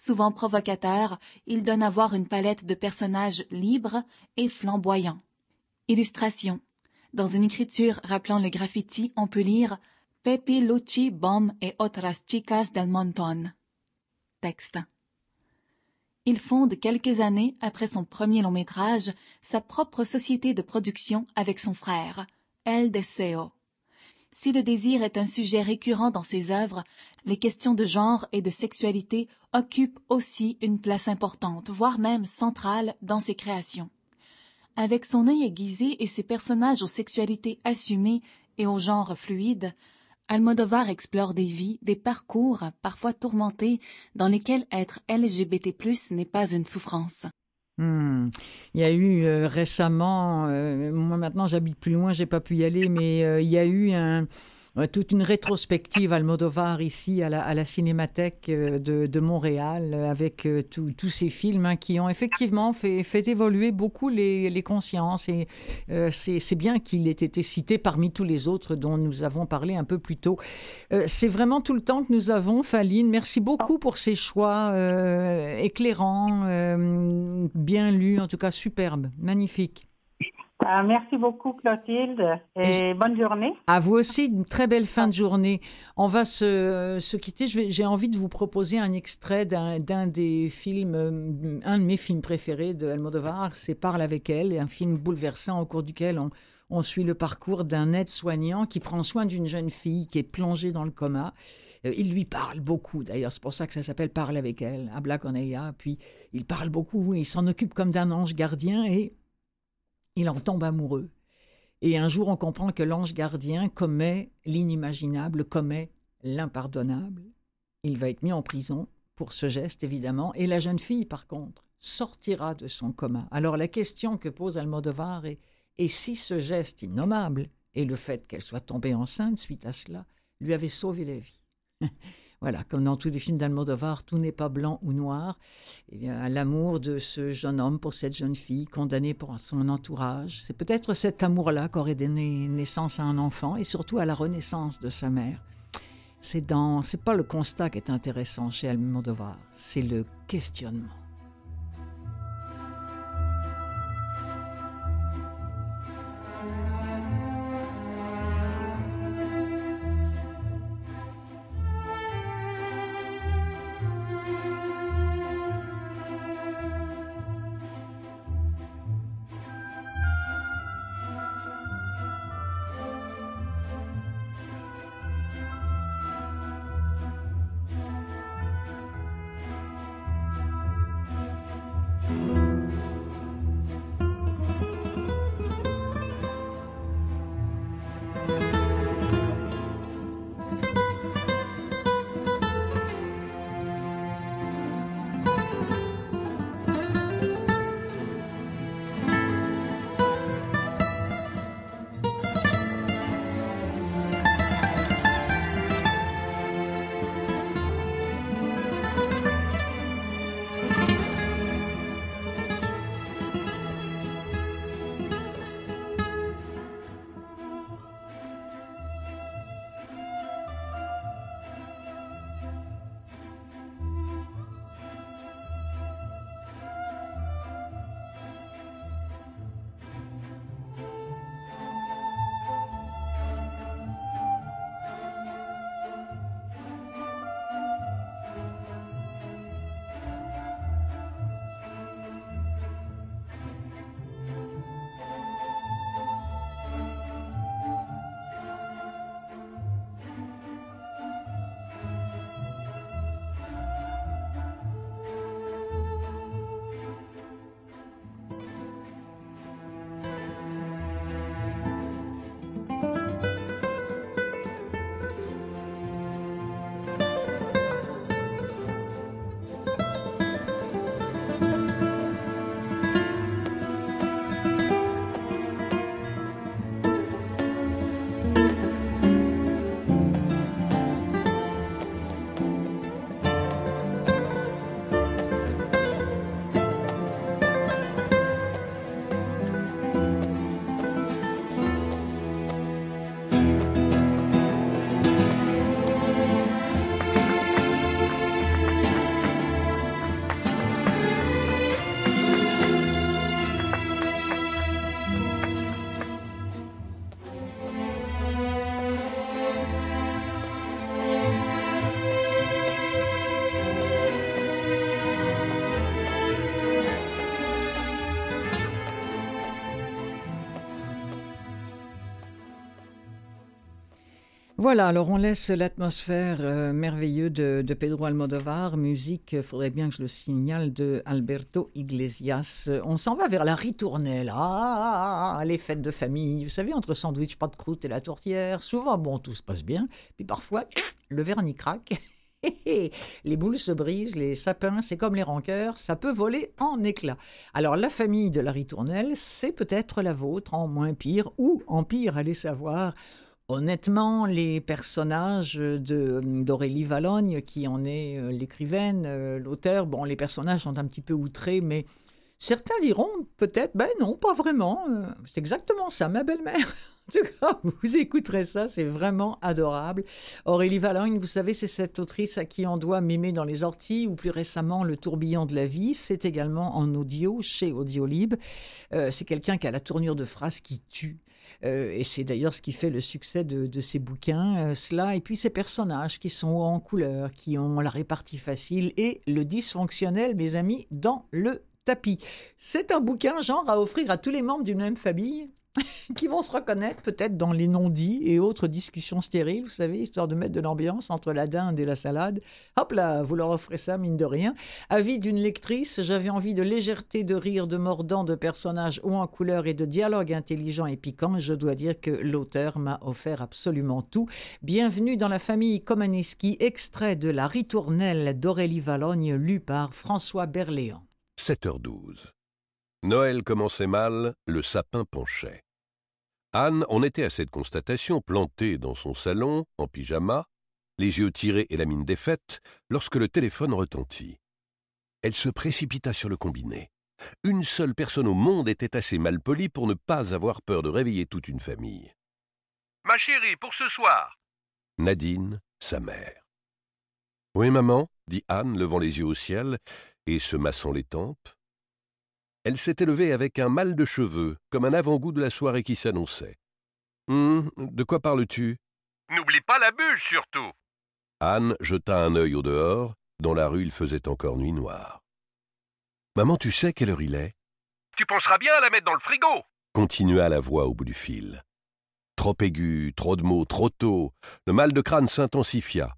Souvent provocateur, il donne à voir une palette de personnages libres et flamboyants. Illustration. Dans une écriture rappelant le graffiti, on peut lire Pepe Lucci Bom et otras chicas del montón. Texte. Il fonde quelques années après son premier long métrage sa propre société de production avec son frère, El Deseo. Si le désir est un sujet récurrent dans ses œuvres, les questions de genre et de sexualité occupent aussi une place importante, voire même centrale dans ses créations. Avec son œil aiguisé et ses personnages aux sexualités assumées et au genre fluide, Almodovar explore des vies, des parcours, parfois tourmentés, dans lesquels être LGBT+, n'est pas une souffrance. Hmm. Il y a eu euh, récemment, euh, moi maintenant j'habite plus loin, j'ai pas pu y aller, mais euh, il y a eu un, toute une rétrospective Almodovar ici à la, Cinémathèque euh, de, Montréal avec euh, tous ces films hein, qui ont effectivement fait, évoluer beaucoup les, consciences et euh, c'est bien qu'il ait été cité parmi tous les autres dont nous avons parlé un peu plus tôt. c'est vraiment tout le temps que nous avons, Faline. Merci beaucoup pour ces choix éclairants, bien lus, en tout cas superbes, magnifiques. Ah, merci beaucoup, Clotilde, et, bonne journée. À vous aussi, une très belle fin de journée. On va se, se quitter. J'ai envie de vous proposer un extrait d'un des films, euh, un de mes films préférés de Almodovar, c'est Parle avec elle, un film bouleversant au cours duquel on, on suit le parcours d'un aide-soignant qui prend soin d'une jeune fille qui est plongée dans le coma. Euh, il lui parle beaucoup, d'ailleurs, c'est pour ça que ça s'appelle Parle avec elle, à Black Puis il parle beaucoup, il s'en occupe comme d'un ange gardien et il en tombe amoureux. Et un jour, on comprend que l'ange gardien commet l'inimaginable, commet l'impardonnable. Il va être mis en prison pour ce geste, évidemment, et la jeune fille, par contre, sortira de son coma. Alors la question que pose Almodovar est et si ce geste innommable et le fait qu'elle soit tombée enceinte suite à cela lui avait sauvé la vie? Voilà, comme dans tous les films d'Almodovar, tout n'est pas blanc ou noir. Il y a l'amour de ce jeune homme pour cette jeune fille, condamnée pour son entourage. C'est peut-être cet amour-là qu'aurait donné naissance à un enfant et surtout à la renaissance de sa mère. C'est dans, c'est pas le constat qui est intéressant chez Almodovar, c'est le questionnement. Voilà, alors on laisse l'atmosphère euh, merveilleuse de, Pedro Almodovar, musique, il faudrait bien que je le signale, de Alberto Iglesias. On s'en va vers la ritournelle, ah, les fêtes de famille, vous savez, entre sandwich, pas de croûte et la tourtière. Souvent, bon, tout se passe bien, puis parfois, le vernis craque. les boules se brisent, les sapins, c'est comme les rancœurs, ça peut voler en éclats. Alors la famille de la ritournelle, c'est peut-être la vôtre, en moins pire, ou en pire, allez savoir. Honnêtement, les personnages d'Aurélie Valogne, qui en est euh, l'écrivaine, euh, l'auteur, bon, les personnages sont un petit peu outrés, mais Certains diront peut-être, ben non, pas vraiment. Euh, c'est exactement ça, ma belle-mère. En tout cas, vous écouterez ça, c'est vraiment adorable. Aurélie Valogne, vous savez, c'est cette autrice à qui on doit Mémé dans les orties ou plus récemment Le tourbillon de la vie. C'est également en audio chez Audiolib. Euh, c'est quelqu'un qui a la tournure de phrase qui tue. Euh, et c'est d'ailleurs ce qui fait le succès de, de ces bouquins, cela, et puis ces personnages qui sont en couleur, qui ont la répartie facile et le dysfonctionnel, mes amis, dans le tapis. C'est un bouquin genre à offrir à tous les membres d'une même famille? qui vont se reconnaître peut-être dans les non-dits et autres discussions stériles, vous savez, histoire de mettre de l'ambiance entre la dinde et la salade. Hop là, vous leur offrez ça, mine de rien. Avis d'une lectrice, j'avais envie de légèreté, de rire, de mordant, de personnages hauts en couleur et de dialogues intelligents et piquants. Je dois dire que l'auteur m'a offert absolument tout. Bienvenue dans la famille Komaneski, extrait de La ritournelle d'Aurélie Valogne, lu par François Berléand. 7h12. Noël commençait mal, le sapin penchait. Anne en était à cette constatation, plantée dans son salon, en pyjama, les yeux tirés et la mine défaite, lorsque le téléphone retentit. Elle se précipita sur le combiné. Une seule personne au monde était assez malpolie pour ne pas avoir peur de réveiller toute une famille. Ma chérie, pour ce soir. Nadine, sa mère. Oui, maman, dit Anne, levant les yeux au ciel et se massant les tempes. Elle s'était levée avec un mal de cheveux, comme un avant-goût de la soirée qui s'annonçait. Hum, de quoi parles-tu? N'oublie pas la bûche, surtout. Anne jeta un œil au dehors. Dans la rue, il faisait encore nuit noire. Maman, tu sais quelle heure il est? Tu penseras bien à la mettre dans le frigo continua la voix au bout du fil. Trop aigu, trop de mots, trop tôt. Le mal de crâne s'intensifia.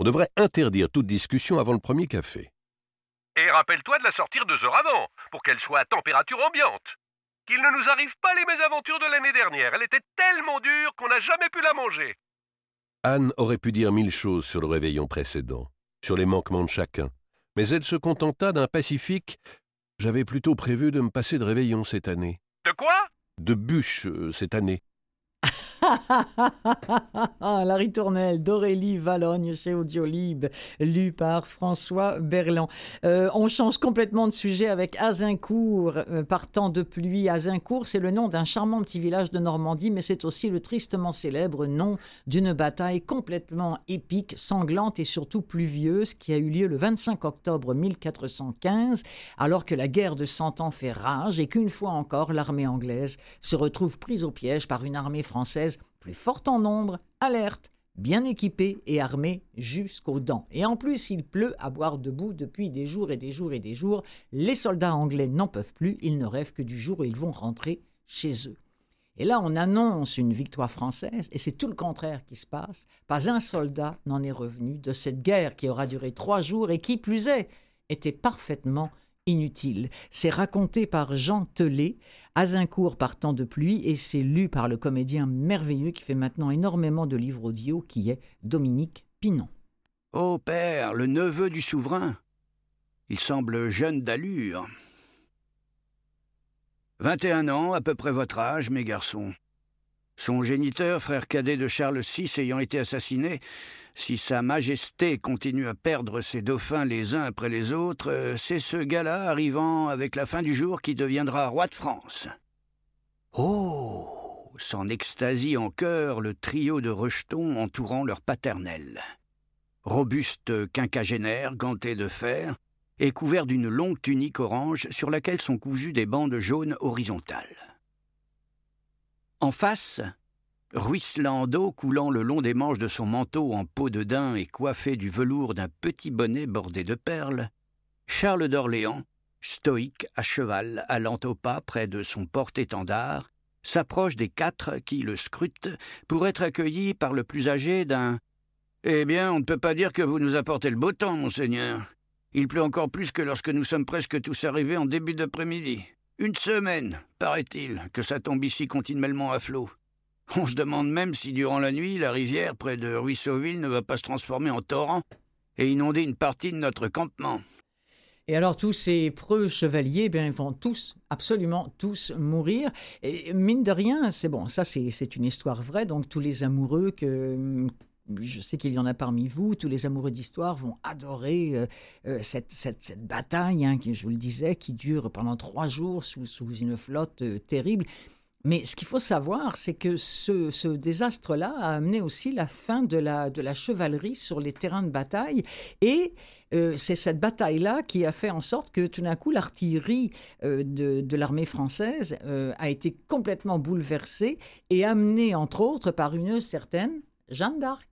On devrait interdire toute discussion avant le premier café. Et rappelle-toi de la sortir deux heures avant, pour qu'elle soit à température ambiante. Qu'il ne nous arrive pas les mésaventures de l'année dernière. Elle était tellement dure qu'on n'a jamais pu la manger. Anne aurait pu dire mille choses sur le réveillon précédent, sur les manquements de chacun, mais elle se contenta d'un pacifique J'avais plutôt prévu de me passer de réveillon cette année. De quoi? De bûche euh, cette année. la ritournelle d'Aurélie Valogne chez Audiolib, lue par François Berland. Euh, on change complètement de sujet avec Azincourt, euh, partant de pluie. Azincourt, c'est le nom d'un charmant petit village de Normandie, mais c'est aussi le tristement célèbre nom d'une bataille complètement épique, sanglante et surtout pluvieuse qui a eu lieu le 25 octobre 1415, alors que la guerre de Cent Ans fait rage et qu'une fois encore l'armée anglaise se retrouve prise au piège par une armée française plus forte en nombre, alerte, bien équipée et armée jusqu'aux dents. Et en plus, il pleut à boire debout depuis des jours et des jours et des jours. Les soldats anglais n'en peuvent plus, ils ne rêvent que du jour où ils vont rentrer chez eux. Et là, on annonce une victoire française, et c'est tout le contraire qui se passe. Pas un soldat n'en est revenu de cette guerre qui aura duré trois jours et qui, plus est, était parfaitement inutile. C'est raconté par Jean Telet, Azincourt par temps de pluie, et c'est lu par le comédien merveilleux qui fait maintenant énormément de livres audio, qui est Dominique Pinon. Ô père, le neveu du souverain. Il semble jeune d'allure. Vingt et un ans, à peu près votre âge, mes garçons. Son géniteur, frère cadet de Charles VI, ayant été assassiné, si Sa Majesté continue à perdre ses dauphins les uns après les autres, euh, c'est ce gars-là arrivant avec la fin du jour qui deviendra roi de France. Oh s'en extasie en chœur le trio de rejetons entourant leur paternel. Robuste quinquagénaire, ganté de fer, et couvert d'une longue tunique orange sur laquelle sont cousues des bandes jaunes horizontales. En face, ruisselant d'eau coulant le long des manches de son manteau en peau de daim et coiffé du velours d'un petit bonnet bordé de perles, Charles d'Orléans, stoïque à cheval, allant au pas près de son porte-étendard, s'approche des quatre qui le scrutent pour être accueilli par le plus âgé d'un Eh bien, on ne peut pas dire que vous nous apportez le beau temps, monseigneur. Il pleut encore plus que lorsque nous sommes presque tous arrivés en début d'après-midi. Une semaine, paraît-il, que ça tombe ici continuellement à flot. On se demande même si durant la nuit, la rivière près de Ruisseauville ne va pas se transformer en torrent et inonder une partie de notre campement. Et alors tous ces preux chevaliers, bien, ils vont tous, absolument tous mourir. Et mine de rien, c'est bon, ça c'est une histoire vraie, donc tous les amoureux que je sais qu'il y en a parmi vous, tous les amoureux d'histoire vont adorer cette, cette, bataille, hein, je vous le disais, qui dure pendant trois jours sous, sous une flotte terrible. Mais ce qu'il faut savoir, c'est que ce, désastre-là a amené aussi la fin de la, de la chevalerie sur les terrains de bataille. Et euh, c'est cette bataille-là qui a fait en sorte que tout d'un coup, l'artillerie euh, de, l'armée française euh, a été complètement bouleversée et amenée, entre autres, par une certaine Jeanne d'Arc.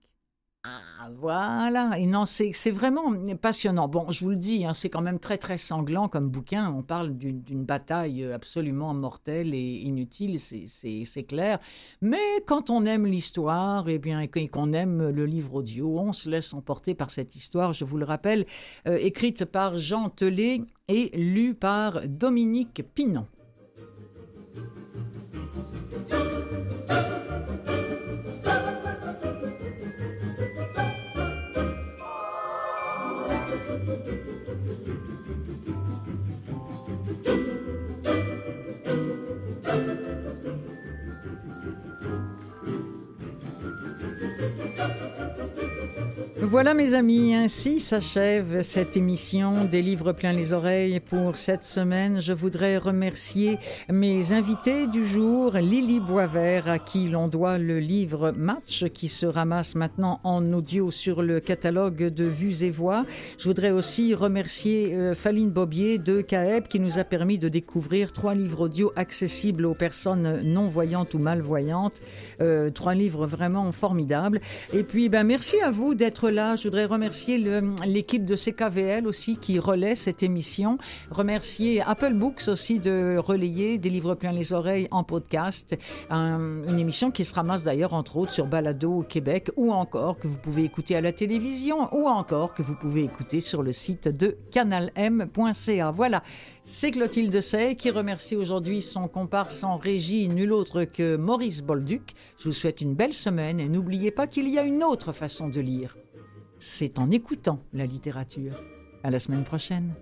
Ah, voilà. Et non, c'est vraiment passionnant. Bon, je vous le dis, hein, c'est quand même très, très sanglant comme bouquin. On parle d'une bataille absolument mortelle et inutile, c'est clair. Mais quand on aime l'histoire, eh bien, et qu'on aime le livre audio, on se laisse emporter par cette histoire, je vous le rappelle, euh, écrite par Jean Telet et lue par Dominique Pinon. Voilà mes amis, ainsi s'achève cette émission des livres plein les oreilles pour cette semaine. Je voudrais remercier mes invités du jour, Lily Boisvert à qui l'on doit le livre Match qui se ramasse maintenant en audio sur le catalogue de Vues et Voix. Je voudrais aussi remercier euh, Faline Bobier de CAEB qui nous a permis de découvrir trois livres audio accessibles aux personnes non-voyantes ou malvoyantes. Euh, trois livres vraiment formidables. Et puis, ben, merci à vous d'être là. Je voudrais remercier l'équipe de CKVL aussi qui relaie cette émission. Remercier Apple Books aussi de relayer des livres pleins les oreilles en podcast. une émission qui se ramasse d'ailleurs entre autres sur Balado au Québec ou encore que vous pouvez écouter à la télévision ou encore que vous pouvez écouter sur le site de canalm.ca. Voilà. C'est Clotilde Sey qui remercie aujourd'hui son comparse en régie, nul autre que Maurice Bolduc. Je vous souhaite une belle semaine et n'oubliez pas qu'il y a une autre façon de lire c'est en écoutant la littérature. À la semaine prochaine.